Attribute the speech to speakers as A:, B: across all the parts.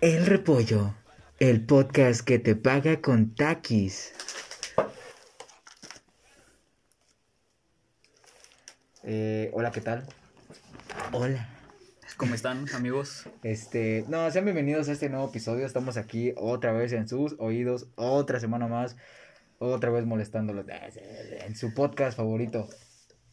A: El Repollo, el podcast que te paga con taquis. Eh, hola, ¿qué tal? Hola.
B: ¿Cómo están, amigos?
A: Este, no, sean bienvenidos a este nuevo episodio. Estamos aquí otra vez en sus oídos, otra semana más, otra vez molestándolos en su podcast favorito.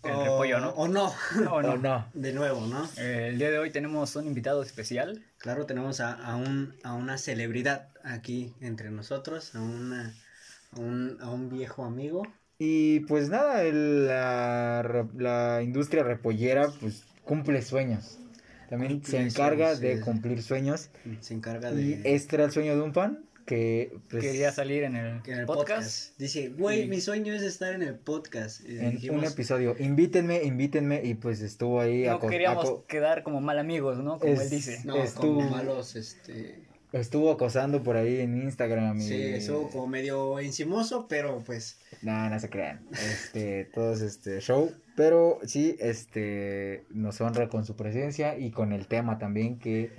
B: El repollo, ¿no?
C: O no.
B: No, no.
A: ¿O no?
C: De nuevo, ¿no?
B: Eh, el día de hoy tenemos un invitado especial.
C: Claro, tenemos a, a, un, a una celebridad aquí entre nosotros, a, una, a, un, a un viejo amigo.
A: Y pues nada, el- la, la industria repollera pues cumple sueños. También
C: Cumple
A: se encarga
C: sueños,
A: de
C: sí.
A: cumplir sueños.
C: Se encarga
A: Y
C: de...
A: este era el sueño de un fan que pues,
B: Quería salir en el,
C: en el
B: podcast.
C: podcast. Dice, güey, mi sueño es estar en el podcast. Y
A: en
C: dijimos,
A: un episodio, invítenme, invítenme y pues estuvo ahí
B: No queríamos quedar como mal amigos, ¿no? Como
A: Es-
B: él dice.
C: No,
A: estuvo-
C: como malos, este...
A: estuvo acosando por ahí en Instagram y
C: Sí, eso como medio encimoso, pero pues...
A: No, no se crean. Este, todos este show. Pero sí, este, nos honra con su presencia y con el tema también que,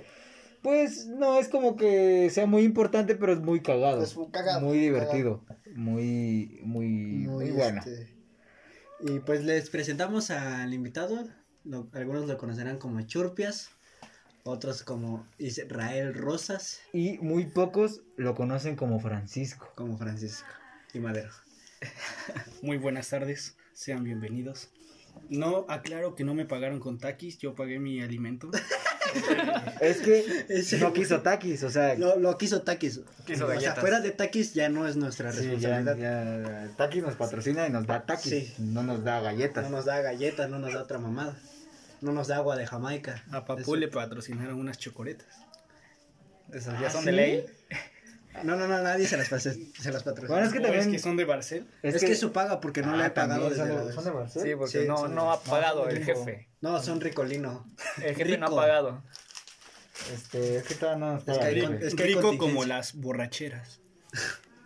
A: pues, no es como que sea muy importante, pero es muy cagado.
C: Es muy cagado,
A: Muy divertido. Muy, muy, muy, bueno.
C: este, Y pues les presentamos al invitado. Lo- algunos lo conocerán como Churpias, otros como Israel Rosas,
A: Y muy pocos lo conocen como Francisco.
C: como Francisco y Madero.
D: Muy buenas tardes, sean bienvenidos. No, aclaro que no me pagaron con taquis, yo pagué mi alimento.
A: Es que no quiso taquis, o sea,
C: Lo, lo quiso Takis.
B: Quiso
C: o sea, fuera de Takis ya no es nuestra
A: sí, ya,
C: responsabilidad.
A: ya, Takis nos patrocina y nos da taquis,
C: Sí.
A: no nos da galletas.
C: No nos da galletas, no nos da otra mamada. No nos da agua de Jamaica.
D: A Papu
C: Eso-
D: le patrocinaron unas chocoretas.
B: Esos
C: Ah,
B: ya son
C: ¿sí?
B: de ley.
C: No, no, no, nadie se las, pase- se las patrocina.
A: Bueno, es que
D: ¿O
A: también...
D: es que son de Barcel?
C: es, que, su paga porque no le
A: Ah,
C: he pagado desde
A: son de-
C: la-
A: son de Barcel.
B: Sí, porque
C: Sí,
B: no, no ha pagado
A: no,
B: el jefe.
C: No, son ricolino.
B: El jefe no ha
C: Rico.
B: pagado.
A: Este, es que todavía no nos
C: Es que hay
A: jefe.
C: es que hay
D: Rico como las borracheras.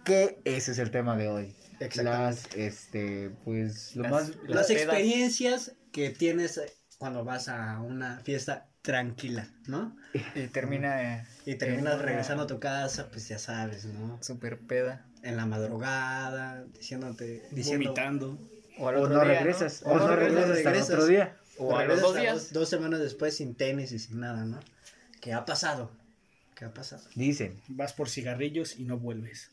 A: que ese es el tema de hoy. Las, este, pues, lo
B: Las-
A: más...
B: las
C: experiencias que tienes cuando vas a una fiesta tranquila, ¿no?
B: Y termina eh,
C: Y terminas
B: una
C: regresando a tu casa, pues ya sabes, ¿no?
B: super peda.
C: En la madrugada, diciéndote, diciendo...
D: Vomitando.
B: O al
A: O
B: otro
A: no
B: día,
A: regresas,
B: ¿no?
A: o no regresas hasta el otro día.
B: O a los dos días.
C: Dos, dos semanas después sin tenis y sin nada, ¿no? ¿Qué ha pasado? ¿Qué ha pasado?
A: Dicen.
D: Vas por cigarrillos y no vuelves.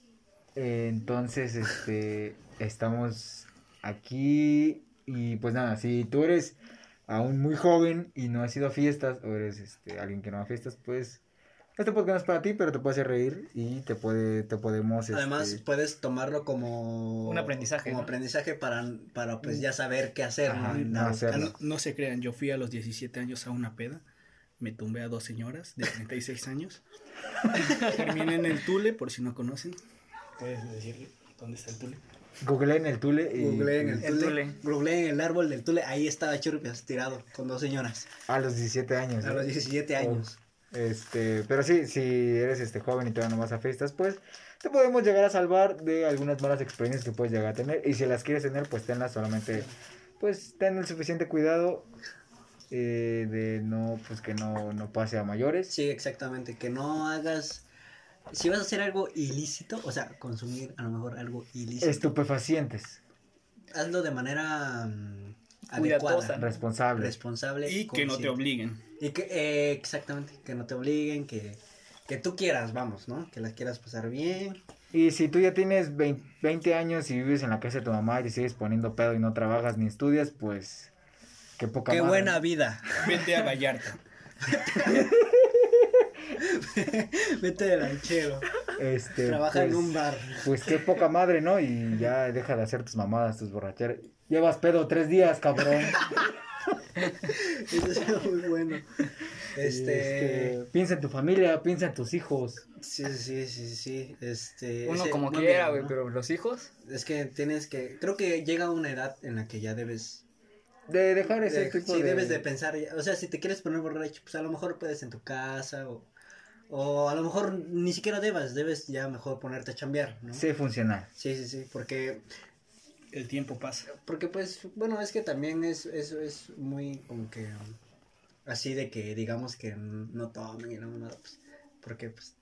A: Eh, entonces, este, estamos aquí y pues nada, si tú eres aún muy joven y no has ido a fiestas o eres este, alguien que no va a fiestas, pues este podcast no es para ti, pero te puede hacer reír y te puede, te podemos... este,
C: Además, puedes tomarlo como...
B: Un aprendizaje,
C: Como
B: ¿no?
C: aprendizaje para, para pues ya saber qué hacer,
A: Ajá,
C: ¿no?
A: No,
D: no se crean, yo fui a los 17 años a una peda. Me tumbé a dos señoras de 36 años. Terminé en el Tule, por si no conocen. Puedes decirle dónde está el Tule.
A: Googleen el Tule y
C: Googleen el
B: El
C: tule,
B: tule.
C: googleen el árbol del tule, ahí estaba Churpias tirado con dos señoras
A: a los 17 años.
C: a
A: ¿eh?
C: los 17 años.
A: Este, pero sí, si eres este joven y todavía no vas a fiestas, pues te podemos llegar a salvar de algunas malas experiencias que puedes llegar a tener. Y si las quieres tener, pues tenlas solamente, pues ten el suficiente cuidado eh, de no, pues que no, no pase a mayores.
C: Sí, exactamente, que no hagas... Si vas a hacer algo ilícito, o sea, consumir a lo mejor algo ilícito,
A: Estupefacientes,
C: hazlo de manera
B: Cuidadosa,
C: adecuada,
B: ¿no?
A: responsables.
C: responsable.
D: Y que no te obliguen.
C: Y que, eh, exactamente, que no te obliguen, que, que tú quieras, vamos, ¿no? Que la quieras pasar bien.
A: Y si tú ya tienes 20, 20 años y vives en la casa de tu mamá y te sigues poniendo pedo y no trabajas ni estudias, pues qué poca
C: Qué
A: madre.
C: buena vida.
D: Vete a Vallarta.
C: Vete de lanchero.
A: Este,
C: Trabaja en
A: pues,
C: un bar.
A: Pues qué poca madre, ¿no? Y ya deja de hacer tus mamadas, tus borracheras. Llevas pedo tres días, cabrón.
C: Eso es muy bueno. Este.
A: Este, piensa en tu familia, piensa en tus hijos.
C: Sí, sí, sí, sí. Este.
B: Uno
C: ese-
B: como
C: no,
B: quiera, güey,
C: ¿no?
B: pero los hijos.
C: Es que tienes que. Creo que llega una edad en la que ya debes.
A: De dejar ese
C: de-
A: tipo
C: sí,
A: de...
C: debes de pensar. O sea, si te quieres poner borracho, pues a lo mejor puedes en tu casa o. O a lo mejor ni siquiera debas, debes ya mejor ponerte a chambear, ¿no?
A: Sé funcionar.
C: Sí, sí, sí, porque
D: El tiempo pasa.
C: Porque pues, bueno, es que también es, eso es muy como que... así de que digamos que no tomen y no mamada, pues, porque pues,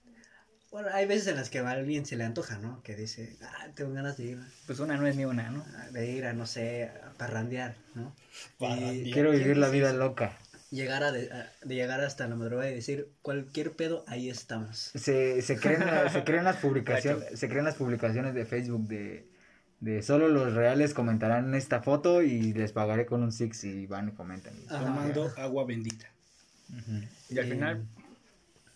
C: bueno, hay veces en las que a alguien se le antoja, ¿no? Que dice, ah, tengo ganas de ir,
B: Pues una no es ni una, ¿no?
C: de ir a, no sé, a parrandear, ¿no?
D: Parrandear.
C: Y
A: Quiero vivir la vida loca.
C: Llegar a de, a- de llegar hasta la madrugada y decir, cualquier pedo, ahí estamos.
A: Se, se creen, se creen las publicaciones, se creen las publicaciones de Facebook de, de solo los reales comentarán esta foto y les pagaré con un six y van y comentan.
C: Ajá.
D: Tomando agua bendita.
B: Y al
C: Eh,
B: final,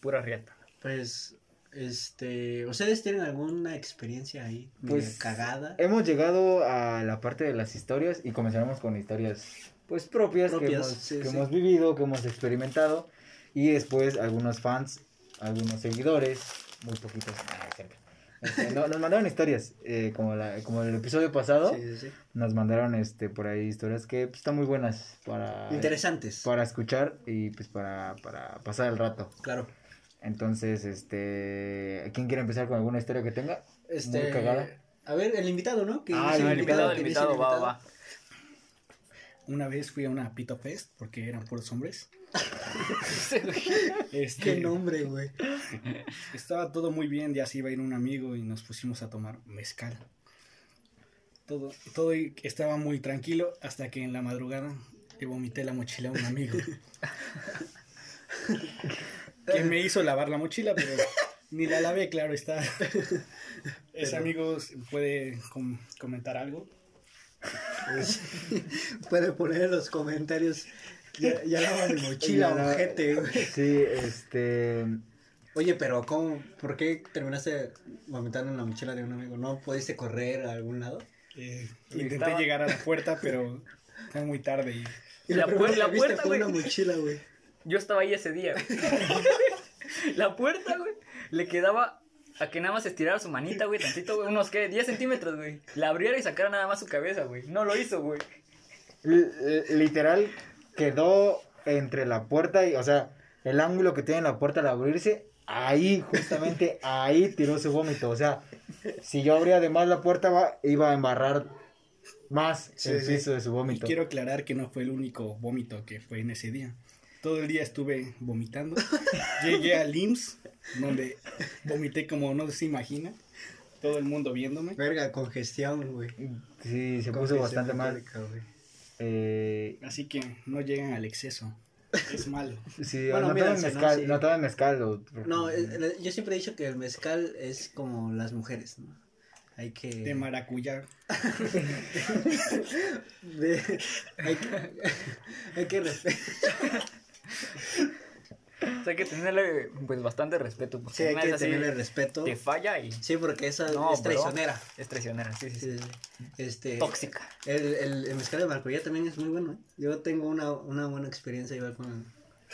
B: pura riata.
C: Pues, este, ¿ustedes tienen alguna experiencia ahí?
A: Pues,
C: cagada.
A: Hemos llegado a la parte de las historias y comenzaremos con historias pues propias, que,
C: Propias,
A: hemos,
C: sí,
A: que
C: sí.
A: hemos vivido, que hemos experimentado y después algunos fans, algunos seguidores, muy poquitos, ah. Este, no- nos mandaron historias, eh, como, la, como el episodio pasado,
C: Sí, sí, sí.
A: nos mandaron este por ahí historias que pues, están muy buenas para,
C: Interesantes.
A: para escuchar y pues para, para pasar el rato.
C: Claro.
A: Entonces, este, ¿quién quiere empezar con alguna historia que tenga?
C: Este,
A: Muy cagada.
C: A ver, el invitado, ¿no? Que
A: Ah, el
B: el invitado, el
C: que dice el
B: invitado, va, va.
D: Una vez fui a una Pito Fest porque eran puros hombres.
C: Qué
D: Este,
C: nombre, güey.
D: Estaba todo muy bien, ya se iba a ir un amigo y nos pusimos a tomar mezcal. Todo, todo estaba muy tranquilo hasta que en la madrugada le vomité la mochila a un amigo. que me hizo lavar la mochila, pero ni la lavé, claro está. Ese amigo puede com- comentar algo.
C: Puede poner en los comentarios. Ya, ya lava mi mochila,
A: Ya la-
C: ojete, güey.
A: Sí, este,
C: Oye, pero ¿cómo? ¿Por qué terminaste vomitando en la mochila de un amigo? ¿No pudiste correr a algún lado?
D: Eh, intenté
B: Estaba-
D: llegar a la puerta, pero fue muy tarde y
C: Y
B: La puer- la puerta,
C: fue
B: güey.
C: una mochila, güey.
B: Yo estaba ahí ese día. güey. la puerta, güey, le quedaba a que nada más estirara su manita, güey, tantito, güey, unos, ¿qué? 10 centímetros, güey. La abriera y sacara nada más su cabeza, güey. No lo hizo, güey.
A: li- li- literal quedó entre la puerta y, o sea, el ángulo que tiene la puerta al abrirse, ahí, justamente ahí tiró su vómito. O sea, si yo abría además la puerta, va- iba a embarrar más
C: Sí,
A: el
C: sí.
A: piso de su
D: Y
A: vómito.
D: quiero aclarar que no fue el único vómito que fue en ese día. Todo el día estuve vomitando. Llegué al IMSS, donde vomité como no se imagina. Todo el mundo viéndome.
C: Verga, congestión, güey.
A: Sí, se puso bastante mal. Eh,
D: Así que no lleguen al exceso. Es malo.
A: sí,
C: Bueno,
A: no
C: mírense, ¿no?
A: mezcal,
C: Sí.
A: no tomen mezcal. o-
C: No, yo siempre he dicho que el mezcal es como las mujeres, ¿no? Hay que...
D: De maracuyá.
C: de- hay que, hay que respetar.
B: O sea, hay que tenerle, pues, bastante respeto. Porque
C: Sí, hay que tenerle respeto.
B: Te falla y
C: Sí, porque esa
B: No,
C: es
B: bro.
C: traicionera.
B: es traicionera, sí, sí, sí.
C: Este,
B: Tóxica.
C: El, el, el mezcal de maracuyá también es muy bueno. ¿eh? Yo tengo una, una buena experiencia igual con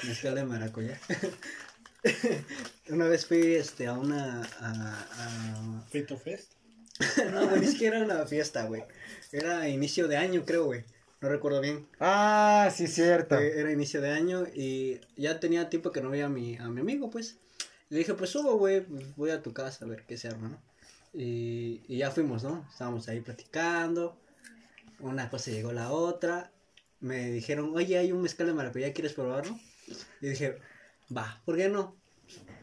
C: el mezcal de maracuyá. una vez fui este, a una... A,
D: Pito Fest.
C: a- No, güey, ni siquiera era una fiesta, güey. Era inicio de año, creo, güey. No recuerdo bien.
A: Ah, sí, cierto.
C: Eh, Era inicio de año y ya tenía tiempo que no veía a mi, a mi amigo, pues. Le dije, pues subo, güey, voy a tu casa a ver qué se arma, ¿no? Y, y ya fuimos, ¿no? Estábamos ahí platicando. Una cosa llegó la otra. Me dijeron, oye, hay un mezcal de maracuyá, ¿quieres probarlo? Y dije, va, ¿por qué no?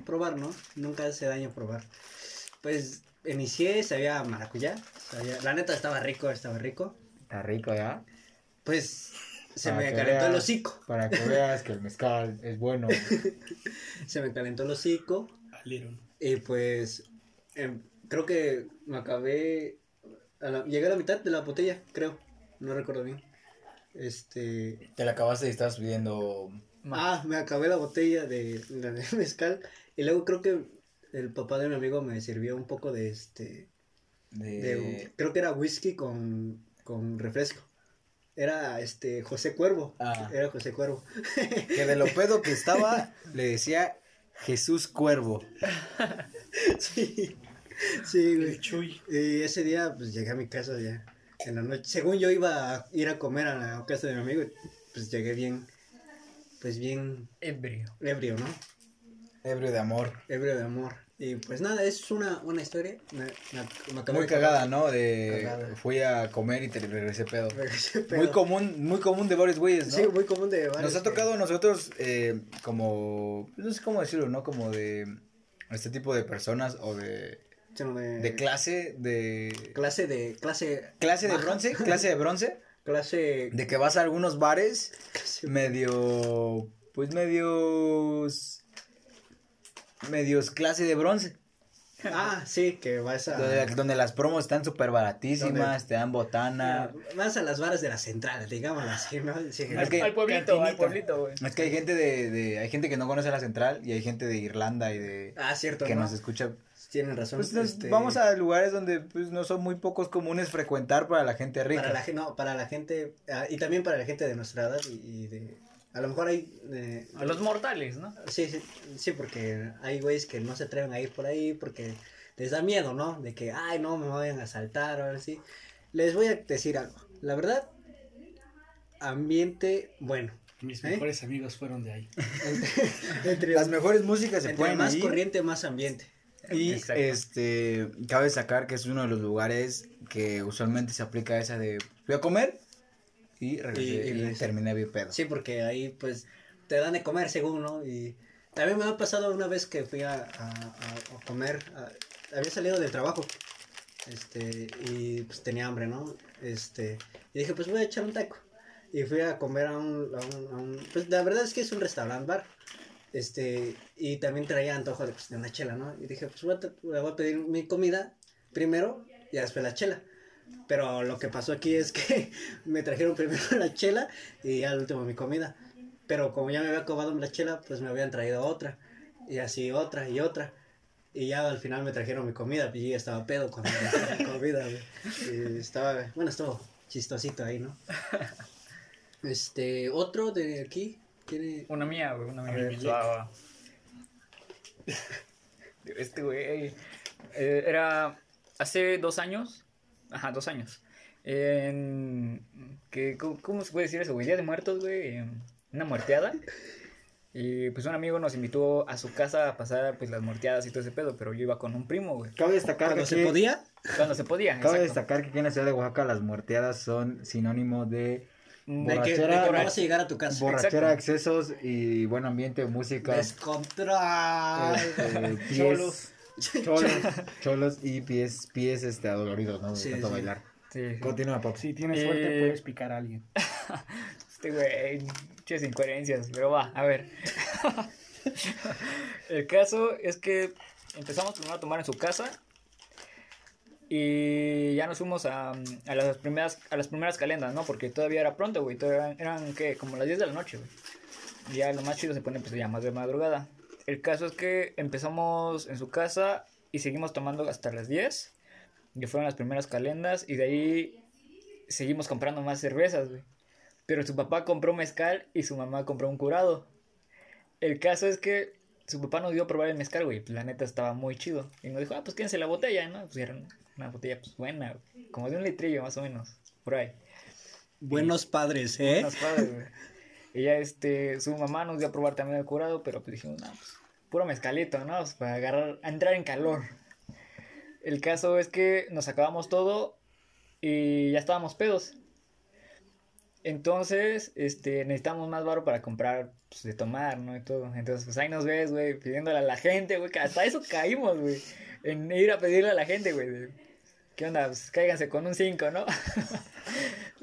C: Probar, ¿no? Nunca hace daño probar. Pues inicié, sabía maracuyá. sabía- La neta estaba rico, estaba rico.
A: Está rico, ¿ya?
C: Pues se
A: Para
C: me calentó el hocico.
A: Para que veas que el mezcal es bueno.
C: Se me calentó el hocico.
D: Alieron.
C: Y pues em, creo que me acabé. a la- llegué a la mitad de la botella, creo. No recuerdo bien. Este.
A: Te la acabaste y estás pidiendo...
C: Ah, me acabé la botella de, de mezcal. Y luego creo que el papá de mi amigo me sirvió un poco de este. de- creo que era whisky con, con refresco. Era este José Cuervo.
A: Ah.
C: Era José Cuervo.
A: Que de lo pedo que estaba, le decía Jesús Cuervo.
C: sí. Sí, güey.
D: Chuy.
C: Y ese día, pues llegué a mi casa ya. En la noche. Según yo iba a ir a comer a la casa de mi amigo, pues llegué bien. Pues bien
B: Ebrio.
C: ebrio, ¿no?
E: Ebrio de amor.
C: ebrio de amor. Y pues nada, es una, una historia. Me, me-
E: Muy cagada. ¿no? De
C: Cagada.
E: fui a comer y te regresé pedo.
C: Regresé
E: Muy
C: pedo.
E: común, muy común de varios güeyes, ¿no?
C: Sí, muy común de varios
E: Nos ha tocado a nosotros eh, como, no sé cómo decirlo, ¿no? Como de este tipo de personas o de,
C: de,
E: de clase, de...
C: clase de clase
E: Clase de bronce, clase de bronce,
C: clase
E: de que vas a algunos bares medio, pues medios, medios clase de bronce,
C: ah sí que vas a
E: donde, donde las promos están súper baratísimas, te dan botana.
C: vas a las varas de la central digámoslo así no Sí,
E: Es que-
B: Al pueblito, al pueblito, güey.
E: Es que hay gente de, de, hay gente que no conoce la central y hay gente de Irlanda y de,
C: ah cierto
E: que
C: ¿no?
E: nos escucha
C: tienen razón
E: Pues nos-
C: este,
E: vamos a lugares donde pues no son muy pocos comunes frecuentar para la gente rica.
C: para la gente no para la gente ah, y también para la gente de nuestra edad y, y de a lo mejor hay eh,
B: A los mortales, ¿no?
C: Sí, sí, sí, porque hay güeyes que no se atreven a ir por ahí porque les da miedo, ¿no? De que, ay, no, me vayan a asaltar o algo así. Les voy a decir algo. La verdad, ambiente bueno.
D: Mis
C: ¿Eh?
D: mejores amigos fueron de ahí.
C: Entre, entre-
E: Las mejores músicas se
C: entre
E: pueden
C: más
E: ir.
C: corriente, más ambiente.
E: Y
B: Exacto.
E: este cabe destacar que es uno de los lugares que usualmente se aplica esa de fui a comer y regresé
C: Y- y
E: y, terminé bien pedo.
C: Sí, porque ahí, pues, te dan de comer según, ¿no? Y también me ha pasado una vez que fui a, a- a- a comer. a- había salido del trabajo. Este, y pues tenía hambre, ¿no? Este, y dije, pues voy a echar un taco. Y fui a comer a un, a un, un- pues la verdad es que es un restaurant bar. Este, y también traía antojo de, pues, de una chela, ¿no? Y dije, pues voy a, voy a pedir mi comida primero y después la chela. Pero lo que pasó aquí es que me trajeron primero la chela y al último mi comida. Pero como ya me había acabado la chela, pues me habían traído otra. Y así otra y otra. Y ya al final me trajeron mi comida. Y ya estaba pedo cuando me trajeron mi comida. Y estaba, bueno, estuvo chistosito ahí, ¿no? Este, otro de aquí tiene...
B: Una mía, güey, una
C: A
B: mía.
C: ver.
B: Este güey eh, era hace dos años, ajá, dos años, que, ¿cómo, cómo se puede decir eso, güey? Día de Muertos, güey, en una muerteada. Y pues un amigo nos invitó a su casa a pasar pues las muerteadas y todo ese pedo, pero yo iba con un primo, güey.
A: Cabe destacar
C: Cuando
A: que
C: se
A: aquí-
C: podía,
B: Cuando se podía,
A: Cabe
B: exacto.
A: destacar que aquí en la ciudad de Oaxaca las muerteadas son sinónimo de
C: de que, de que
A: Borrachera,
C: no vas a llegar a tu casa.
A: borrachera, excesos y buen ambiente, música,
C: Descontrol.
A: pies,
B: Cholos.
A: cholos, y pies, pies este, adoloridos, ¿no? De
C: Sí,
A: tanto
C: sí.
A: bailar.
B: Sí, sí.
A: Continúa, Pop.
D: Si tienes suerte,
B: Eh,
D: puedes picar a alguien.
B: Este güey, muchas incoherencias, pero va, a ver. El caso es que empezamos primero a tomar en su casa y ya nos fuimos a, a las primeras a las primeras calendas, ¿no? Porque todavía era pronto, güey, todavía eran, eran ¿qué? como las 10 de la noche, güey. Y ya lo más chido se pone pues ya más de madrugada. El caso es que empezamos en su casa y seguimos tomando hasta las 10, que fueron las primeras calendas y de ahí seguimos comprando más cervezas, güey. Pero su papá compró mezcal y su mamá compró un curado. El caso es que su papá nos dio a probar el mezcal, güey. La neta estaba muy chido. Y nos dijo, ah, pues quédense la botella, ¿no? Pues era una botella, pues buena, güey. Como de un litrillo más o menos, por ahí.
C: Buenos padres, ¿eh?
B: Unos padres, güey. Ya, este, su mamá nos dio a probar también el curado, pero pues dijimos, no, pues puro mezcalito, ¿no? Pues, para agarrar, entrar en calor. El caso es que nos acabamos todo y ya estábamos pedos. Entonces, este, necesitamos más varo para comprar, pues, de tomar, ¿no? Y todo. Entonces, pues ahí nos ves, güey, pidiéndole a la gente, güey, hasta eso caímos, güey. En ir a pedirle a la gente, güey. ¿Qué onda? Pues cáiganse con un 5, ¿no?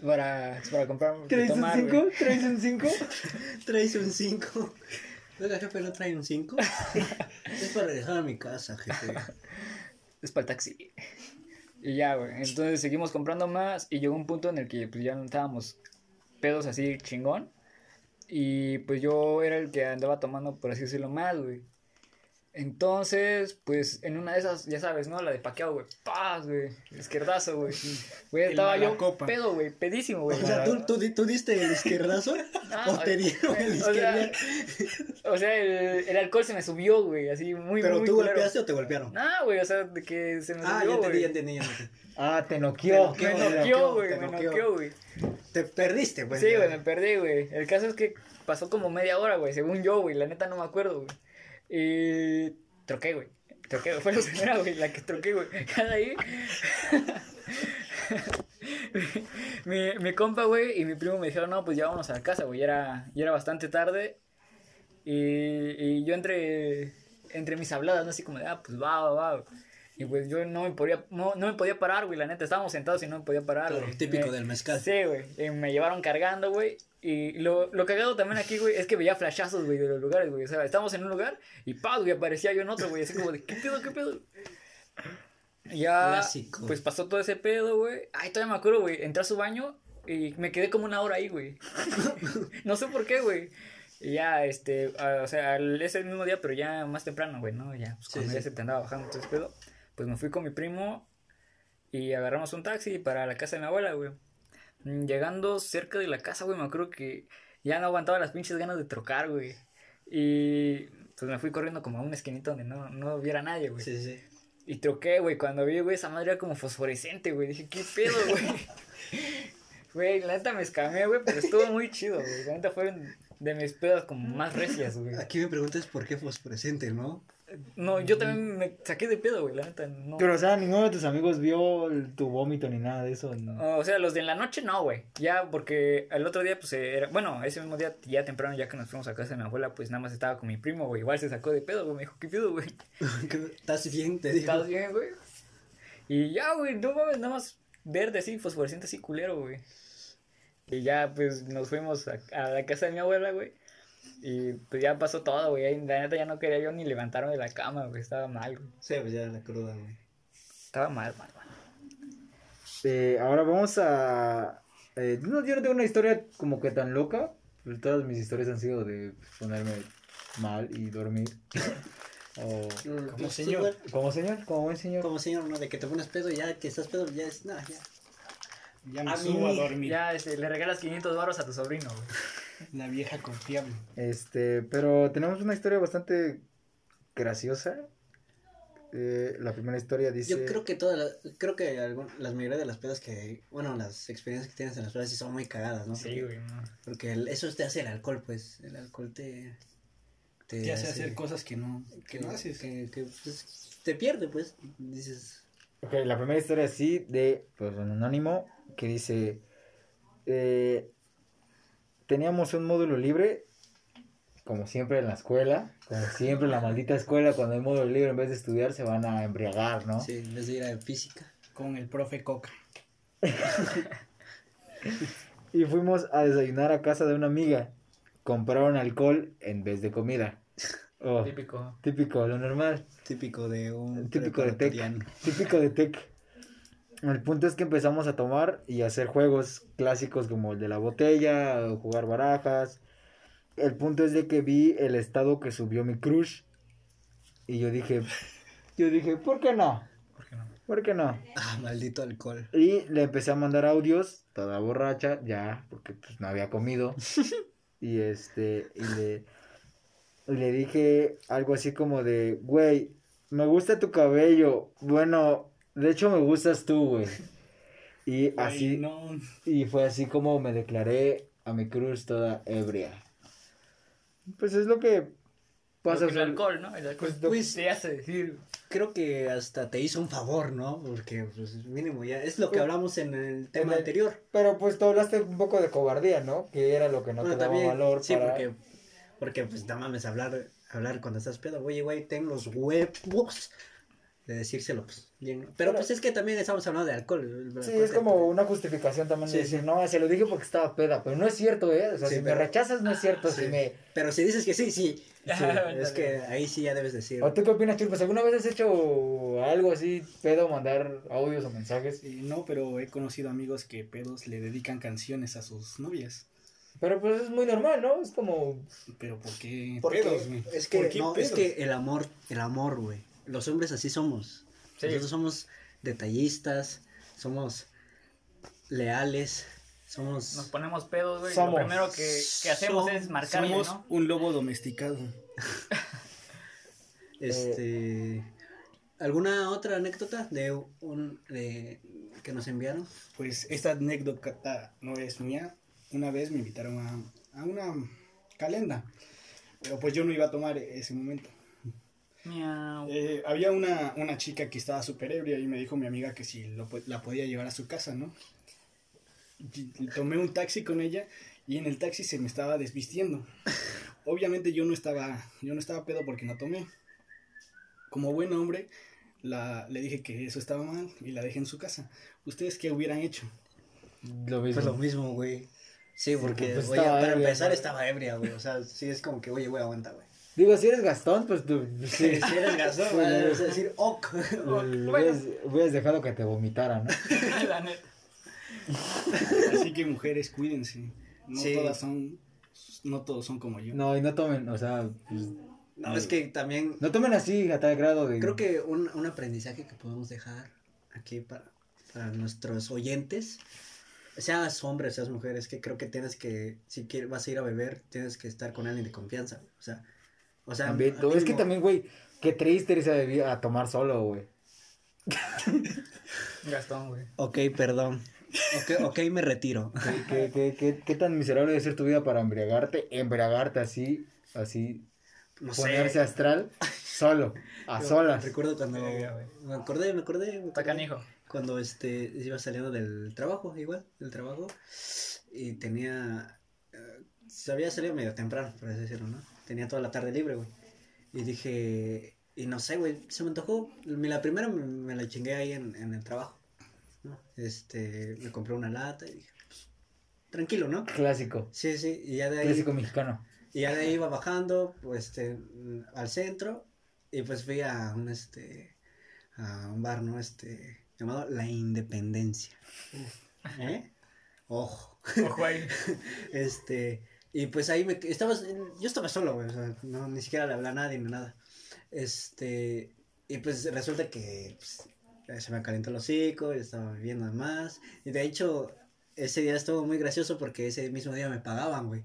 B: para, para comprar
A: ¿Traes un
B: tomar,
A: 5?
B: güey.
A: ¿Traes un 5?
C: Traes un 5. Oiga, jefe, ¿no trae un 5? es para regresar a mi casa, jefe.
B: Es para el taxi. Y ya, güey. Entonces seguimos comprando más y llegó un punto en el que pues ya no estábamos pedos así chingón. Y pues yo era el que andaba tomando, por así decirlo, más, güey. Entonces, pues en una de esas, ya sabes, ¿no? La de paqueado, güey. Paz, güey. Izquierdazo, güey. Güey, estaba yo
D: malacopa.
B: pedo, güey. Pedísimo, güey.
C: O sea, ¿tú, tú, tú diste el izquierdazo
B: No,
C: o te dieron el
B: o sea,
C: izquierdo.
B: O sea, el, el alcohol se me subió, güey. Así muy,
C: Pero
B: muy
C: tú
B: culero.
C: golpeaste o te golpearon.
B: No, güey, o sea, de que se me
C: Ah,
B: subió,
C: ya entendí,
B: güey.
C: ya entendí, ya entendí.
A: Ah, te noqueó.
B: Me
C: noqueó,
B: güey,
C: te
B: me
C: noqueó.
B: güey.
C: Te perdiste, pues.
B: Sí, güey, me perdí, güey. El caso es que pasó como media hora, güey, según yo, güey. La neta no me acuerdo, güey. Y troqué, güey. Troqué, fue la primera, güey, la que troqué, güey. Cada ahí. mi, mi compa, güey, y mi primo me dijeron, no, pues ya vámonos a la casa, güey. Ya era, ya era bastante tarde. Y, y yo entre, entre mis habladas, ¿no? Así como de, ah, pues va, va, va. Y pues yo no me podía, no, no me podía parar, güey, la neta. Estábamos sentados y no me podía parar,
C: Claro,
B: güey.
C: típico
B: Me-
C: del mezcal.
B: Sí, güey. Y me llevaron cargando, güey. Y lo, lo cagado también aquí, güey, es que veía flashazos, güey, de los lugares, güey. O sea, estábamos en un lugar y ¡pau! güey, aparecía yo en otro, güey. Así como de, ¿qué pedo, qué pedo? Ya,
C: Clásico.
B: pues pasó todo ese pedo, güey. Ay, todavía me acuerdo, güey. Entré a su baño y me quedé como una hora ahí, güey. no sé por qué, güey. Y ya, este, ah, o sea, ese mismo día, pero ya más temprano, güey, ¿no? Ya, pues
C: Sí,
B: cuando
C: sí.
B: ya se te andaba bajando todo ese pedo, pues me fui con mi primo y agarramos un taxi para la casa de mi abuela, güey. Mm, Llegando cerca de la casa, güey, me acuerdo que ya no aguantaba las pinches ganas de trocar, güey. Y pues me fui corriendo como a una esquinita donde no, no hubiera nadie, güey.
C: Sí, sí.
B: Y troqué, güey. Cuando vi, güey, esa madre era como fosforescente, güey. Dije, ¿qué pedo, güey? Güey, la neta me escamé, güey, pero estuvo muy chido, güey. La neta fueron de mis pedas como más recias, güey.
C: Aquí me preguntas por qué fosforescente, ¿no?
B: No, yo también me saqué de pedo, güey, la neta, no.
A: Pero, o sea, ninguno de tus amigos vio el- tu vómito ni nada de eso. ¿no?
B: O sea, los de la noche no, güey. Ya, porque el otro día, pues, era... Bueno, ese mismo día, ya temprano, ya que nos fuimos a casa de mi abuela, pues, nada más estaba con mi primo, güey. Igual se sacó de pedo, güey. Me dijo, ¿qué pedo, güey?
C: ¿Estás bien? Te digo.
B: ¿Estás bien, güey? Y ya, güey, no mames, nada más verde así, fosforescente así, culero, güey. Y ya, pues, nos fuimos a, a la casa de mi abuela, güey. Y pues ya pasó todo, güey. La neta ya no quería yo ni levantarme de la cama, güey. Estaba mal, güey.
C: Sí, pues ya la cruda, güey.
B: Estaba mal, mal, mal.
A: Eh, ahora vamos a... eh, no, yo no tengo una historia como que tan loca. pero Todas mis historias han sido de ponerme mal y dormir. o...
C: Como
D: Como señor.
A: Como señor, como buen señor.
C: Como señor, ¿no? De que te pones pedo y ya que estás pedo, ya es. No, ya.
D: Ya me
C: A
D: subo a
C: mí-
D: dormir.
B: Ya, este, le regalas 500 baros a tu sobrino, güey.
D: La vieja confiable.
A: Este, pero tenemos una historia bastante graciosa. Eh, la primera historia dice...
C: Yo creo que todas las. Creo que algún- las mayoría de las pedas que. Bueno, las experiencias que tienes en las pedas sí son muy cagadas, ¿no?
B: Sí,
C: Porque-
B: güey, no.
C: Porque el- eso te hace el alcohol, pues. El alcohol te.
D: Te hace hacer cosas que no, que no haces.
C: Que, que, pues, te pierde, pues. Dices.
A: Ok, la primera historia sí de pues, un anónimo que dice eh, teníamos un módulo libre como siempre en la escuela como siempre en la maldita escuela cuando hay módulo libre en vez de estudiar se van a embriagar ¿no?
C: Sí, en vez de ir a física.
D: Con el profe Coca.
A: y fuimos a desayunar a casa de una amiga compraron alcohol en vez de comida Oh,
B: Típico.
A: típico lo normal
C: Típico de un.
A: Típico de Tec.
C: preparatoriano.
A: Típico de Tec. El punto es que empezamos a tomar y a hacer juegos clásicos como el de la botella, o jugar barajas. El punto es de que vi el estado que subió mi crush y yo dije, yo dije, ¿por qué no?
B: ¿Por qué no?
A: ¿Por qué no?
C: Ah, maldito alcohol.
A: Y le empecé a mandar audios, toda borracha, ya, porque pues no había comido. y este, y le, y le dije algo así como de, güey, me gusta tu cabello. Bueno, de hecho me gustas tú, güey. Y así,
D: Ay, no.
A: y fue así como me declaré a mi cruz toda ebria. Pues es lo que pasa.
B: Porque el alcohol, ¿no? El alcohol
A: Pues, lo-
B: pues, te hace decir.
C: Creo que hasta te hizo un favor, ¿no? Porque, pues, mínimo ya. Es lo que hablamos en el tema
A: el-
C: anterior.
A: Pero pues tú hablaste un poco de cobardía, ¿no? Que era lo que no
C: Bueno,
A: te daba
C: también,
A: valor
C: sí,
A: para...
C: porque, porque, pues, no mames, hablar, hablar cuando estás pedo. Oye, güey, ten los huevos de decírselo, pues, bien. ¿no? Pero,
A: Pero-
C: pues, es que también estamos hablando de alcohol.
A: Sí,
C: alcohol
A: es
C: te-
A: como una justificación también de
C: Sí,
A: decir,
C: sí.
A: no, se lo dije porque estaba peda, pero no es cierto, ¿eh? O sea,
C: Sí,
A: si me rechazas no es cierto,
C: Sí.
A: si me...
C: Pero si dices que sí, sí.
B: Sí,
C: es que ahí sí ya debes decir.
A: ¿O tú qué opinas, Churpas? ¿Alguna vez has hecho algo así, pedo, mandar audios o mensajes?
D: Eh, no, pero he conocido amigos que pedos le dedican canciones a sus novias.
A: Pero pues es muy normal, ¿no? Es como...
D: Pero ¿por qué
C: Porque
D: pedos,
C: es que,
D: ¿Por qué
C: no, es que el amor, el amor, güey. Los hombres así somos.
B: Sí.
C: Nosotros somos detallistas, somos leales, somos...
B: Nos ponemos pedos, güey. Lo primero que, que hacemos
C: Som-
B: es marcarle,
D: Somos
B: ¿no?
D: un lobo domesticado.
C: Este... ¿Alguna otra anécdota de un... de- que nos enviaron?
D: Pues esta anécdota no es mía. Una vez me invitaron a, a una calenda. Pero pues yo no iba a tomar ese momento. Eh, había una, una chica que estaba súper ebria y me dijo mi amiga que si lo la podía llevar a su casa, ¿no? Y- tomé un taxi con ella y en el taxi se me estaba desvistiendo. Obviamente yo no estaba, yo no estaba pedo porque no tomé. Como buen hombre, la, le dije que eso estaba mal y la dejé en su casa. ¿Ustedes qué hubieran hecho?
A: Lo mismo.
C: Pues lo mismo, güey. Sí, porque
A: pues
C: oye, para
A: ebria,
C: empezar
A: ¿no?
C: estaba ebria, güey. O sea, sí es como que, oye, güey, aguanta, güey.
A: Digo, si eres Gastón, pues tú. Sí.
C: Si eres gasón,
A: Sí,
C: vas a decir, ok.
A: Lo- lo hubieras, hubieras dejado que te vomitara, ¿no?
B: La neta.
D: Así que mujeres, cuídense. No
C: Sí.
D: todas son, no todos son como yo.
A: No, y no tomen, o sea, pues,
C: No, es que también
A: no tomen así a tal grado de.
C: creo que un, un aprendizaje que podemos dejar aquí para, para nuestros oyentes, seas hombre, seas mujer, es que creo que tienes que, si quieres, vas a ir a beber, tienes que estar con alguien de confianza. O sea, o sea,
A: También,
C: mí
A: es que también, güey, qué triste irse a, a tomar solo, güey.
B: Gastón, güey.
C: Ok, perdón. Ok, ok, me retiro.
A: ¿Qué, qué, qué, qué, qué tan miserable debe ser tu vida para embriagarte? Embriagarte así, así,
C: No
A: ponerse
C: sé.
A: astral, solo, a
C: Yo
A: solas.
C: Recuerdo cuando, me acordé, me acordé. me acordé. cuando este iba saliendo del trabajo, igual, del trabajo, y tenía, eh, se había salido medio temprano, por así decirlo, ¿no? Tenía toda la tarde libre, güey. Y dije, y no sé, güey, se me antojó, la primera me, me la chingué ahí en, en el trabajo, ¿no? Este, me compré una lata y dije, pues, tranquilo, ¿no?
A: Clásico,
C: Sí, sí, y ya de ahí,
A: clásico mexicano.
C: y ya de ahí iba bajando, pues, este, al centro, y pues fui a un, este, a un bar, ¿no? Este, llamado La Independencia. ¿Eh? Ojo.
B: Ojo ahí.
C: Este, y pues ahí me, estaba, yo estaba solo, güey, o sea, no, ni siquiera le hablaba a nadie ni nada. Este, y pues resulta que pues, se me calentó el hocico, y estaba bebiendo más. Y de hecho, ese día estuvo muy gracioso porque ese mismo día me pagaban, güey.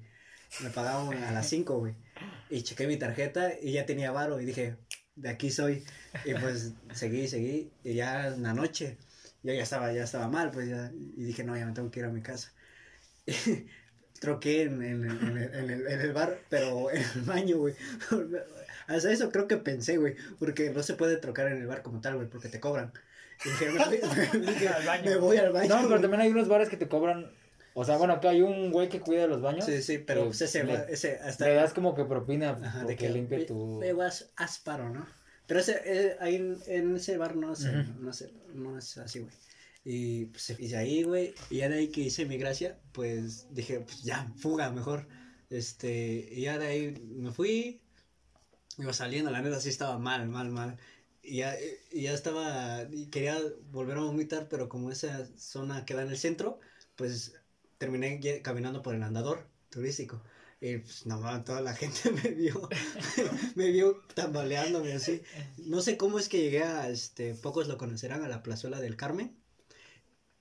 C: Me pagaban a las 5, güey. Y chequé mi tarjeta y ya tenía varo y dije, de aquí soy. Y pues seguí, seguí. Y ya en la noche, yo ya estaba, ya estaba mal, pues ya. Y dije, no, ya me tengo que ir a mi casa. troqué en, en, en, en el, en el- en el bar, pero en el baño, güey. Hasta eso creo que pensé, güey, porque no se puede trocar en el bar como tal, güey, porque te cobran. Y dije, me, me- dije,
B: Al baño.
C: me voy al baño.
A: No, pero
C: güey.
A: también hay unos bares que te cobran, o sea, bueno, acá hay un güey que cuida los baños.
C: Sí, sí, pero pues ese,
A: le,
C: ese hasta...
A: le das como que propina
C: Ajá,
A: porque
C: de que
A: limpia
C: "Oye,
A: tu...
C: oye, güey, haz, haz paro, ¿no? Pero ese, eh, ahí en, en ese bar no, se,
A: Ujú.
C: no, se, no es así, güey. Y pues hice ahí, güey. Y ya de ahí que hice mi gracia, pues dije, pues ya, fuga mejor. Este, y ya de ahí me fui. Iba saliendo, la neta sí estaba mal, mal, mal. Y ya, y ya estaba, y quería volver a vomitar, pero como esa zona queda en el centro, pues terminé caminando por el andador turístico. Y pues no mames, toda la gente me vio, me vio tambaleándome así. No sé cómo es que llegué a, este, pocos lo conocerán, a la plazuela del Carmen.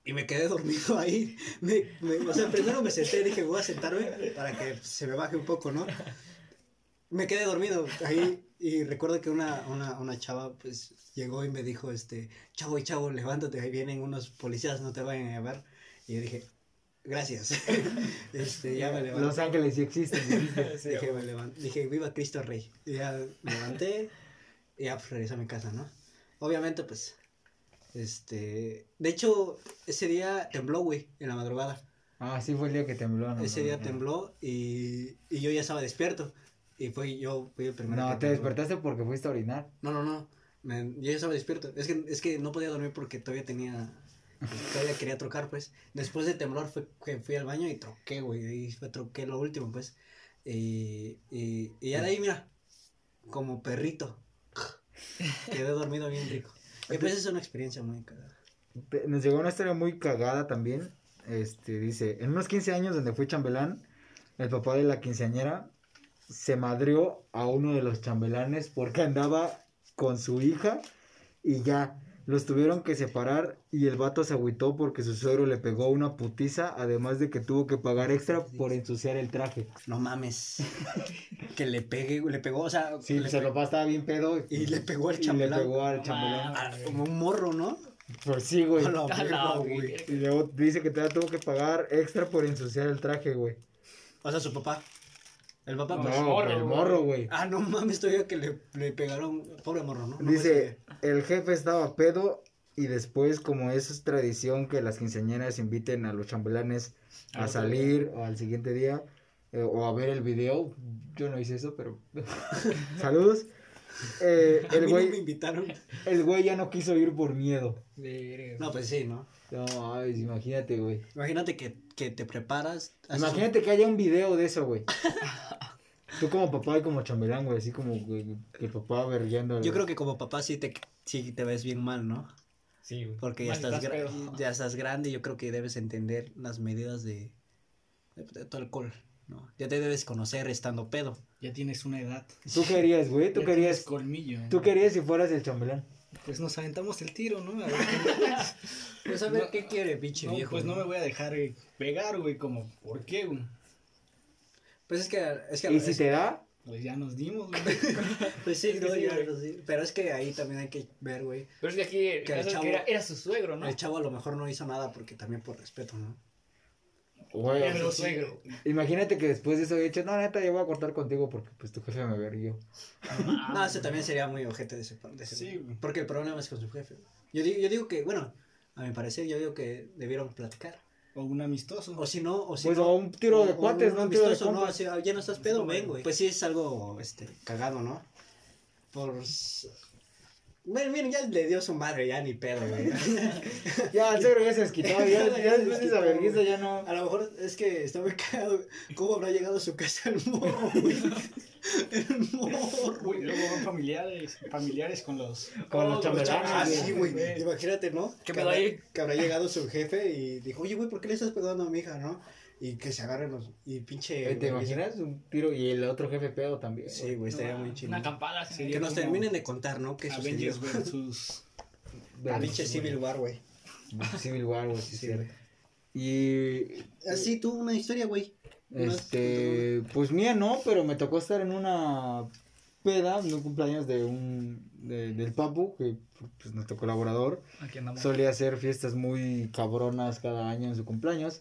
C: Y me quedé dormido ahí. Me, me- o sea, primero me senté y dije, voy a sentarme para que se me baje un poco, ¿no? Me quedé dormido ahí y recuerdo que una, una, una chava pues llegó y me dijo, este, chavo y chavo, levántate, ahí vienen unos policías, no te vayan a llevar. Y yo dije, gracias. este, ya me levanté.
A: Los ángeles sí existen. dijiste.
C: dije, me levan- dije, viva Cristo Rey. Y ya me levanté y ya pues regresé a mi casa, ¿no? Obviamente, pues, este, de hecho, ese día tembló, güey, en la madrugada.
A: Ah, sí fue el día que tembló. No,
C: ese
A: no,
C: día
A: no.
C: tembló y, y yo ya estaba despierto. Y fue yo, fui el primero.
A: No,
C: que
A: te
C: tembló.
A: despertaste porque fuiste a orinar.
C: No, no, no. me- yo ya estaba despierto. Es que, es que no podía dormir porque todavía tenía. Todavía quería trocar, pues. Después de temblor fue que fui al baño y troqué, güey. Y fue troqué lo último, pues. Y, y, y ya de ahí, mira. Como perrito. Quedé dormido bien rico. Y pues es una experiencia muy cagada.
A: Nos llegó una historia muy cagada también. Este, dice, en unos 15 años donde fui chambelán, el papá de la quinceañera se madrió a uno de los chambelanes porque andaba con su hija y ya, los tuvieron que separar y el vato se agüitó porque su suegro le pegó una putiza, además de que tuvo que pagar extra por ensuciar el traje.
C: No mames. que le pegue, le pegó, o sea.
A: Sí,
C: le
A: pues papá estaba bien pedo
C: Y le pegó al
A: y le
C: chambelán.
A: pegó al chambelán.
C: Ah, como un morro, ¿no?
A: Pues sí, güey.
C: A la
B: A la
C: verga,
B: verga.
C: güey.
A: Y luego dice que todavía tuvo que pagar extra por ensuciar el traje, güey.
C: O sea, su papá. El papá,
A: No,
C: pues.
B: morro,
A: el morro, güey.
C: Ah, no mames, todavía que le, le pegaron. Pobre morro, ¿no? No
A: Dice, el jefe estaba pedo y después, como es tradición que las quinceañeras inviten a los chambelanes a salir o al siguiente día eh, o a ver el video, yo no hice eso, pero saludos. Eh, el
C: no
A: güey,
C: me invitaron.
A: el güey ya no quiso ir por miedo.
C: No, pues sí, ¿no?
A: No, ay, imagínate, güey.
C: Imagínate que, que te preparas.
A: Imagínate que haya un video de eso, güey. Tú como papá y como chambelán, güey, así como que el papá berreando.
C: Yo creo que como papá sí te, sí te ves bien mal, ¿no?
B: Sí, güey.
C: Porque ya estás,
B: estás
C: gra-
B: pedo.
C: ya estás grande y yo creo que debes entender las medidas de, de, de tu alcohol, ¿no? Ya te debes conocer estando pedo.
D: Ya tienes una edad.
A: Tú querías, güey, tú
D: Ya
A: querías,
D: colmillo.
A: tú querías si fueras el chambelán.
D: Pues nos aventamos el tiro, ¿no? A ver,
C: Pues a ver
D: No,
C: qué quiere, pinche
D: no,
C: viejo.
D: pues no me voy a dejar eh, pegar, güey, como, ¿por qué, güey?
C: Pues es que, es que
A: Y si
C: es-
A: te da,
D: Pues ya nos dimos, güey.
C: Pues sí, no,
B: sí,
C: ya,
B: güey.
C: no, sí. pero es que ahí también hay que ver, güey.
B: Pero es que aquí el
C: Que chavo-
B: que era, era su suegro, ¿no?
C: El chavo a lo mejor no hizo nada porque también por respeto, ¿no?
A: güey,
B: Era su suegro.
A: imagínate que después de eso he dicho, no, neta, yo voy a cortar contigo porque pues tu jefe me verguió.
C: No, ese también sería muy ojete de ese, de ese
D: Sí, güey.
C: Porque el problema es con su jefe. Yo digo, yo digo que, bueno, a mi parecer, yo digo que debieron platicar.
D: O un amistoso.
C: O si no, o si
A: Pues
C: no,
A: o un tiro de
C: o- o
A: cuates,
C: un
A: ¿no? Un tiro de
C: amistoso, no, así, ah, ya no estás pedo, ven, güey. Pues sí es algo, este, cagado, ¿no? Por... Bueno, miren, ya le dio su madre, ya ni pedo, güey.
A: Ya, el seguro ya se desquitó, ya,
C: Ya
A: ya
C: se
A: después de esa vergüenza ya no.
C: A lo mejor es que está muy cagado. ¿Cómo habrá llegado a su casa el morro, güey? El morro,
D: Uy, luego van familiares, familiares con los...
A: Con los chambelanes.
C: Ah,
A: güey.
C: sí, güey. Imagínate, ¿no?
B: ¿Qué ahí?
C: que habrá llegado su jefe y dijo, oye, güey, ¿por qué le estás pegando a mi hija, no? Y que se agarren los. Y pinche.
A: ¿Te imaginas? Un tiro y el otro jefe pedo también.
C: Sí, güey, estaría muy chido.
B: Una acampada. así.
D: Sí,
C: Que nos terminen de contar, ¿no? ¿Qué sucedió?
D: Avengers versus...
C: Pinche Civil War, güey.
A: Civil War, güey, sí,
C: Sí,
A: sí.
C: güey.
A: Y
C: Así tú, una historia, güey.
A: Este, pues mía no, pero me tocó estar en una peda, en un cumpleaños de un, de- del Papu, que pues nuestro colaborador,
B: Aquí andamos.
A: solía hacer fiestas muy cabronas cada año en su cumpleaños.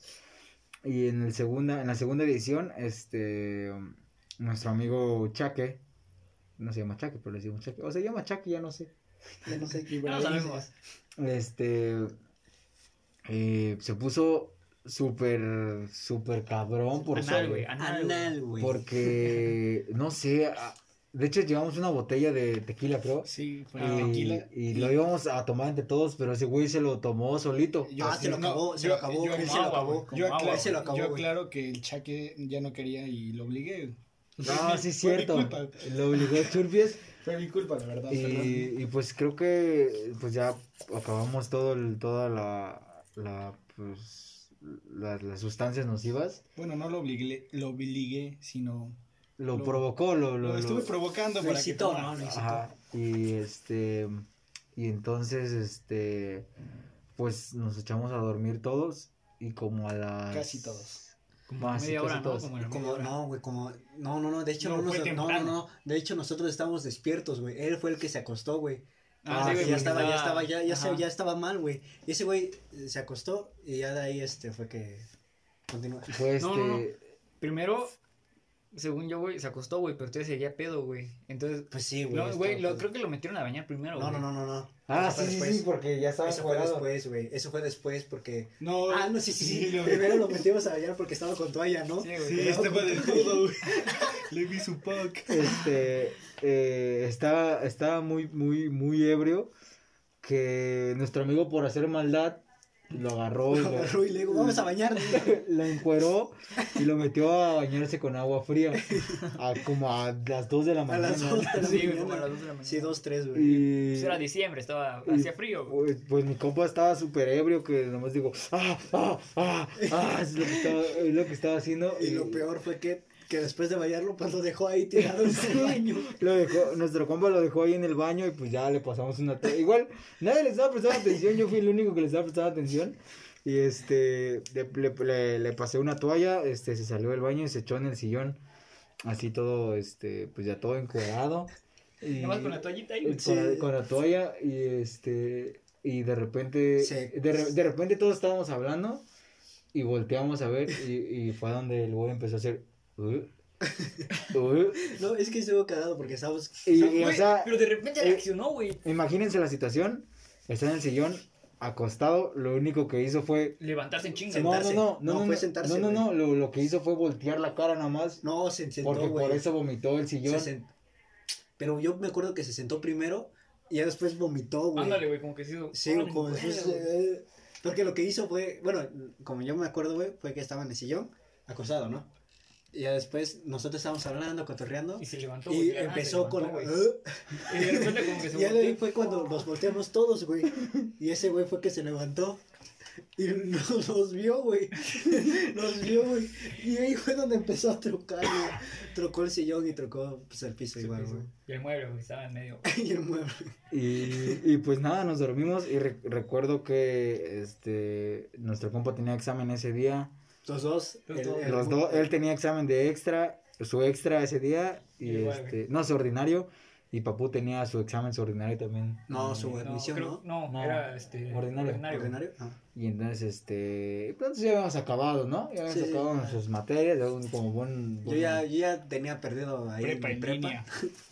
A: Y en el segunda, en la segunda edición, este, nuestro amigo Chaque, no se llama Chaque, pero le decimos Chaque, o se llama Chaque, ya no sé, ya no sé.
B: Ya no sabemos.
A: Este, eh, se puso súper, súper cabrón por
B: Anal, güey. Anal, güey.
C: Anal, güey.
A: porque, no sé, a- de hecho llevamos una botella de tequila, creo.
D: Sí, fue
A: Y,
D: tequila.
A: y lo íbamos a tomar entre todos, pero ese güey se lo tomó solito.
D: Yo-
C: Ah, se lo
D: no,
C: acabó, se
D: yo-
C: lo acabó,
D: yo-
C: él se lo acabó.
D: Yo,
B: agua,
D: aclaro,
C: güey. se lo acabó,
D: yo
C: güey.
D: aclaro que el chaque ya no quería y lo obligué.
A: No, sí es
D: Fue mi
A: cierto.
D: culpa.
A: Lo obligó Churpies.
D: Fue mi culpa, la verdad.
A: Y, y pues creo que pues ya acabamos todo el, toda la, la pues la- las sustancias nocivas.
D: Bueno, no lo obligué, lo obligué, sino
A: Lo,
D: Lo-
A: provocó, lo, lo,
D: lo estuve
A: lo-
D: provocando
C: Lo
D: para que
C: incitó,
D: tomara.
C: ¿no? Lo incitó.
A: Ajá, y este, y entonces, este, pues nos echamos a dormir todos y como a las...
D: Casi todos.
B: Como
A: Ah, sí,
B: media hora, ¿no?
A: todos.
B: Como hora.
C: no, güey, como, no, no, no, de hecho no,
D: No,
C: nos, no, no,
D: temprano.
C: no, de hecho nosotros estábamos despiertos, güey, él fue el que se acostó, güey,
A: Ah,
C: Ah,
A: sí,
C: sí,
A: güey,
C: ya estaba, ya
B: estaba-
C: estaba, ya, ya, se- ya estaba mal, güey, y ese güey eh, se acostó y ya de ahí, este, fue que continuó.
A: Fue este,
B: No, no, no. Primero, según yo, güey, se acostó, güey, pero usted seguía pedo, güey. Entonces,
C: Pues sí, güey.
B: no, güey, creo que lo metieron a bañar primero,
C: No,
B: güey.
C: no, no, no, no.
A: Ah,
C: Eso fue
A: sí, sí,
C: después.
A: sí, porque ya estaba
C: Eso fue después, güey, eso fue después porque...
D: No,
C: Ah, no, sí, sí, sí,
D: lo-
C: primero lo metimos a bañar porque estaba con toalla, ¿no?
B: Sí, güey.
D: Sí, este fue de todo, güey. Le vi su pack.
A: Este, eh, estaba, estaba muy, muy, muy ebrio que nuestro amigo por hacer maldad lo agarró y
C: Lo agarró y le digo, vamos a bañar.
A: lo encueró y lo metió a bañarse con agua fría a como a las 2 de la
C: A
A: mañana.
C: las dos de la
B: Sí,
C: mañana.
B: como a las dos de la mañana.
C: Sí, dos, tres, güey.
A: Y,
B: Pues era diciembre, estaba,
A: y,
B: hacía frío, güey.
A: Pues, pues mi compa estaba súper ebrio que nomás digo, ah, ah, ah, ah, es lo que estaba, es lo que estaba haciendo.
C: Y lo peor fue que, que después de bañarlo, pues lo dejó ahí tirado en el baño.
A: Lo dejó, nuestro compa lo dejó ahí en el baño y pues ya le pasamos una toalla. Igual, nadie le estaba prestando atención, yo fui el único que le estaba prestando atención. Y este, le, le- le- le pasé una toalla, este, se salió del baño y se echó en el sillón. Así todo, este, pues ya todo encuadrado. Y,
B: con la toallita ahí,
A: con, la, con la toalla y este, y de repente, de, re- de repente todos estábamos hablando y volteamos a ver y, y fue donde el güey empezó a hacer... "Uh",
C: No, es que estuvo cagado porque estábamos.
A: Y, y, o
B: Güey,
A: sea,
B: pero de repente
A: eh,
B: reaccionó, güey.
A: imagínense la situación. Está en el sillón, acostado. Lo único que hizo fue.
B: Levantarse en chinga.
A: No, no, no, no,
C: No,
A: no,
C: fue sentarse,
A: no, no, no, Lo, lo que hizo fue voltear la cara nada más.
C: No, se sentó,
A: Porque por eso vomitó el sillón.
C: Se Pero yo me acuerdo que se sentó primero y ya después vomitó, güey.
B: Ándale, güey, como que sí.
C: Sí, como después. eh, porque lo que hizo fue. Bueno, como yo me acuerdo, güey, fue que estaba en el sillón, acostado, ¿no? Y ya después nosotros estábamos hablando, cotorreando.
B: Y se levantó,
C: Y
B: güey.
C: Empezó con.
B: levantó, güey.
C: "Uh",
B: Y de repente como que se
C: Y ya de ahí fue cuando nos volteamos todos, güey. Y ese güey fue que se levantó. Y nos, nos vio, güey. Nos vio, güey. Y ahí fue donde empezó a trocar, güey. Trocó el sillón y trocó pues, el piso
B: Sí,
C: igual, güey.
B: Y el mueble, güey, estaba en medio.
C: Y el mueble.
A: Y, y pues nada, nos dormimos. Y re- recuerdo que este nuestro compa tenía examen ese día.
C: Los dos.
B: Los
C: el-
B: dos.
C: el-
A: Los dos, él tenía examen de extra, su extra ese día. Y
B: Igual,
A: este, no, su ordinario. Y Papu tenía su examen, su ordinario también.
C: No, su admisión,
B: creo-
C: ¿no?
B: no,
A: No,
B: era este.
A: ordinario.
C: ¿Ordinario? Ah.
A: Y entonces, este, pues ya habíamos acabado, ¿no? Ya habíamos
C: Sí, sí,
A: acabado
C: ya.
A: nuestras materias, ya un- como buen...
C: Yo ya, yo ya tenía perdido ahí
D: Prepa en
C: prepa.
D: línea.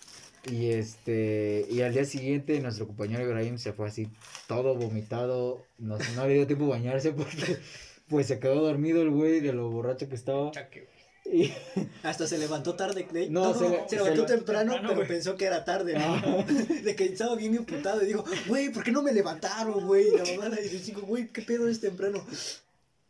A: Y este, y al día siguiente nuestro compañero Ibrahim se fue así todo vomitado, no, no le dio tiempo a bañarse porque pues se quedó dormido el güey de lo borracho que estaba.
B: Chaque, güey.
A: Y,
C: Hasta se levantó tarde. de-
A: No,
C: No,
A: se
C: se,
A: le-
C: levantó
A: se levantó
C: temprano,
B: temprano,
C: pero pensó que era tarde, ¿no?
A: Ah.
C: De que estaba bien imputado y dijo, güey, ¿por qué no me levantaron, güey? Y la mamá y dijo, güey, ¿qué pedo es temprano?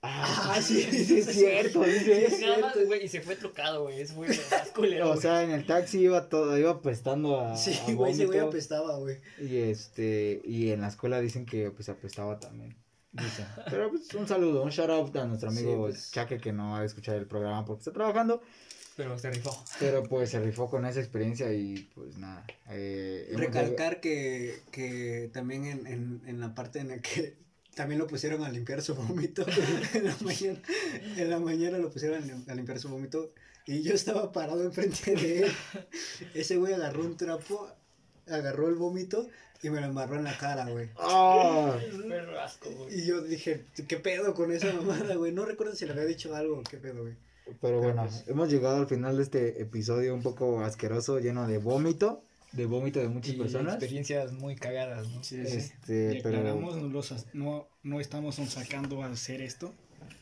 A: ah,
C: Ah, sí,
A: sí es cierto, dice.
C: Sí,
B: Nada más,
C: cierto.
B: güey, y se fue trocado, güey. Eso fue más culero.
A: O sea, en el taxi iba todo, iba apestando a,
C: Sí, güey, ese güey apestaba, güey.
A: Y este, y en la escuela dicen que pues apestaba también. Pero pues un saludo, un shout out a nuestro
C: Sí,
A: amigo
C: pues.
A: Chaque que no va a escuchar el programa porque está trabajando.
B: Pero se rifó.
A: Pero pues se rifó con esa experiencia y pues nada. Eh, de-
C: Recalcar que, que también en, en, en la parte en la que también lo pusieron a limpiar su vómito en la mañana, en la mañana lo pusieron a limpiar su vómito y yo estaba parado enfrente de él. Ese güey agarró un trapo, agarró el vómito y me lo embarró en la cara, güey.
A: ¡Ah!
B: Perro asco, güey.
C: Y yo dije, ¿qué pedo con esa mamada, güey? No recuerdo si le había dicho algo qué pedo, güey.
A: Pero bueno,
C: pues-
A: hemos llegado al final de este episodio un poco asqueroso, lleno de vómito, de vómito de muchas
B: Y
A: personas.
B: experiencias muy cagadas, ¿no?
A: Este,
D: Y
A: pero
D: aclaramos, no, los no, no estamos sacando a hacer esto.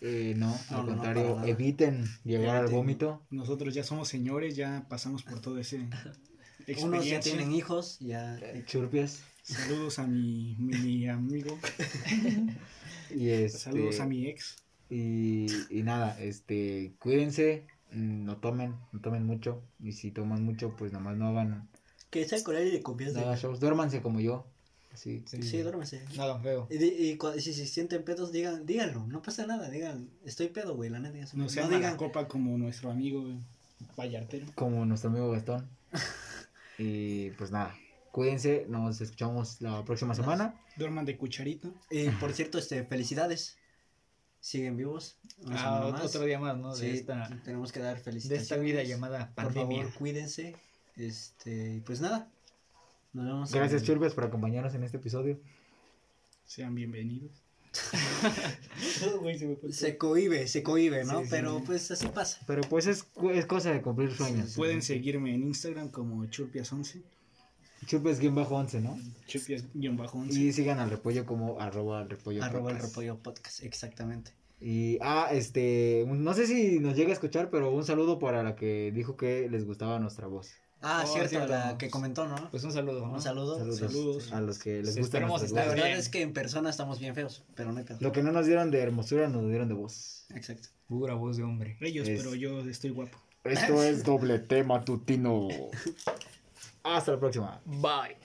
A: eh, no,
C: No,
A: al
C: no, no,
A: contrario,
C: nada.
A: eviten llegar al
C: Eviten.
A: vómito.
D: Nosotros ya somos señores, ya pasamos por todo ese
C: Unos ya tienen hijos, ya...
A: Eh, Churpias.
D: Saludos a mi, mi, mi amigo.
A: Y este,
D: Saludos a mi ex.
A: Y, y nada, este, cuídense, mm, no tomen, no tomen mucho. Y si toman mucho, pues nomás no hagan,
C: Que sea con aire de
A: no
C: confianza.
A: hagan shows. Duérmanse como yo. Así.
C: Sí, duérmese.
B: Nada feo.
C: Y, si se sienten pedos, digan, díganlo, no pasa nada, digan, estoy pedo, güey, la neta.
D: No
C: No,
D: sean mala
C: digan,
D: copa como nuestro amigo Vallartero.
A: Como nuestro amigo Gastón. y pues nada, cuídense, nos escuchamos la próxima semana.
D: Duerman de cucharita.
C: y por cierto, este, felicidades, siguen vivos.
B: Ah, otro, día más, ¿no?
C: Sí,
B: De esta,
C: tenemos que dar
B: de
C: felicitaciones.
B: esta vida llamada
C: Por
B: pandemia.
C: favor, cuídense, este, y pues nada, nos vemos.
A: Gracias,
C: en-
A: por acompañarnos en este episodio.
D: Sean bienvenidos.
C: Se cohibe, se cohibe, ¿no?
B: Sí, sí,
C: Pero
B: sí.
C: pues así pasa.
A: Pero pues es, es cosa de cumplir sueños.
D: Pueden seguirme en Instagram como Churpias11.
A: Churpias-11, ¿no?
D: Churpias-11.
A: Y sigan al repollo como arroba repollo.
C: Arroba
A: podcast.
C: repollo podcast, exactamente.
A: Y, ah, este, no sé si nos llega a escuchar, pero un saludo para la que dijo que les gustaba nuestra voz.
C: Ah,
B: Oh,
C: cierto, la que comentó, ¿no?
B: Pues un saludo, ¿no?
C: Un saludo.
A: Saludos,
D: Saludos.
A: a los que les
B: Sí,
A: gusta
C: La verdad
B: bien.
C: es que en persona estamos bien feos, pero no hay pedo.
A: Lo que no nos dieron de hermosura, nos dieron de voz.
C: Exacto.
B: Pura voz de hombre.
D: Ellos,
A: Es-
D: pero yo estoy guapo.
A: Esto es doble tema tutino. Hasta la próxima.
B: Bye.